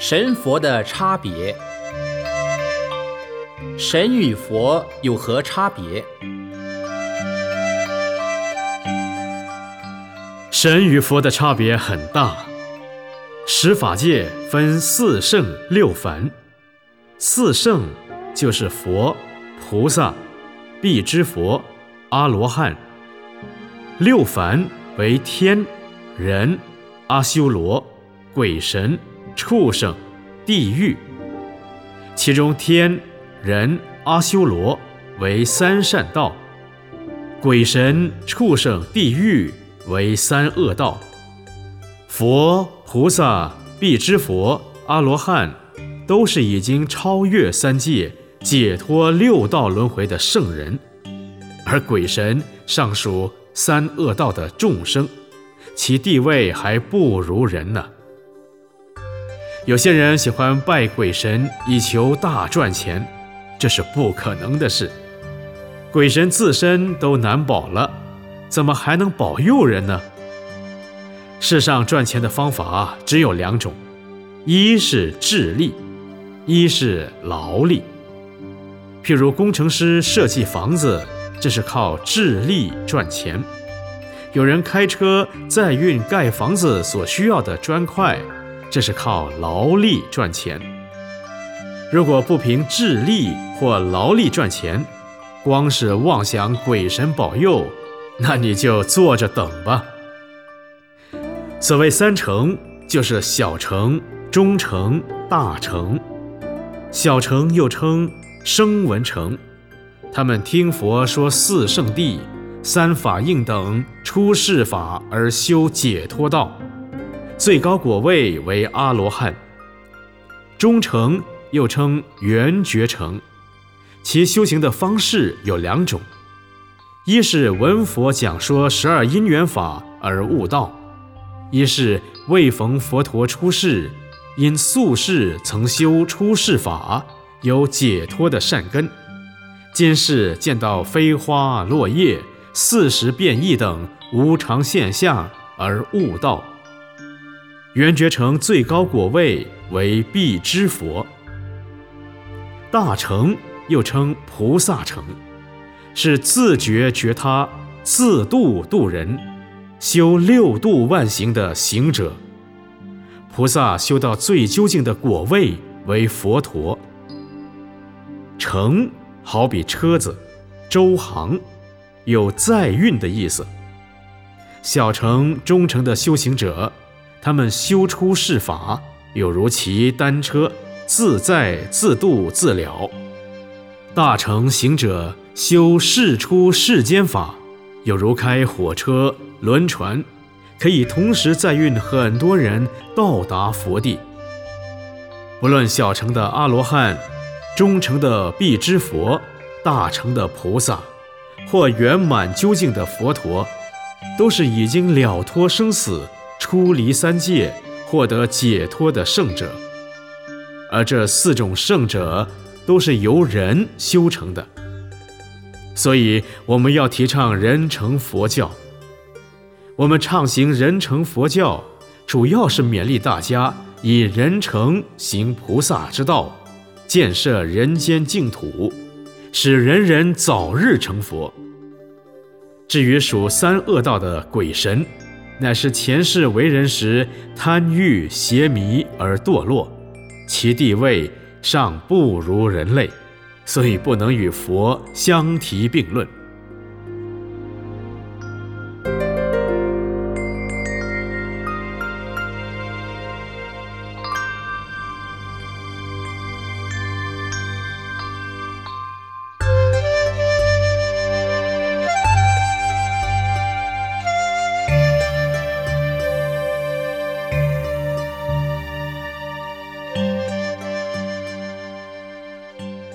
神佛的差别，神与佛有何差别？神与佛的差别很大。十法界分四圣六凡，四圣就是佛、菩萨、辟支佛、阿罗汉；六凡为天、人、阿修罗、鬼神。畜生、地狱，其中天、人、阿修罗为三善道；鬼神、畜生、地狱为三恶道。佛、菩萨、辟支佛、阿罗汉，都是已经超越三界、解脱六道轮回的圣人，而鬼神尚属三恶道的众生，其地位还不如人呢。有些人喜欢拜鬼神以求大赚钱，这是不可能的事。鬼神自身都难保了，怎么还能保佑人呢？世上赚钱的方法只有两种：一是智力，一是劳力。譬如工程师设计房子，这是靠智力赚钱；有人开车载运盖房子所需要的砖块。这是靠劳力赚钱。如果不凭智力或劳力赚钱，光是妄想鬼神保佑，那你就坐着等吧。所谓三成，就是小成、中成、大成。小成又称声闻成，他们听佛说四圣谛、三法印等出世法而修解脱道。最高果位为阿罗汉，中成又称圆觉成，其修行的方式有两种：一是闻佛讲说十二因缘法而悟道；一是未逢佛陀出世，因宿世曾修出世法，有解脱的善根，今世见到飞花落叶、四时变异等无常现象而悟道。圆觉成最高果位为必知佛，大成又称菩萨成，是自觉觉他、自度度人、修六度万行的行者。菩萨修到最究竟的果位为佛陀。成好比车子、周行，有载运的意思。小成、中成的修行者。他们修出世法，有如骑单车，自在自度自了；大乘行者修世出世间法，有如开火车、轮船，可以同时载运很多人到达佛地。不论小乘的阿罗汉，中乘的必之佛，大乘的菩萨，或圆满究竟的佛陀，都是已经了脱生死。出离三界，获得解脱的圣者，而这四种圣者都是由人修成的，所以我们要提倡人成佛教。我们畅行人成佛教，主要是勉励大家以人成行菩萨之道，建设人间净土，使人人早日成佛。至于属三恶道的鬼神，乃是前世为人时贪欲邪迷而堕落，其地位尚不如人类，所以不能与佛相提并论。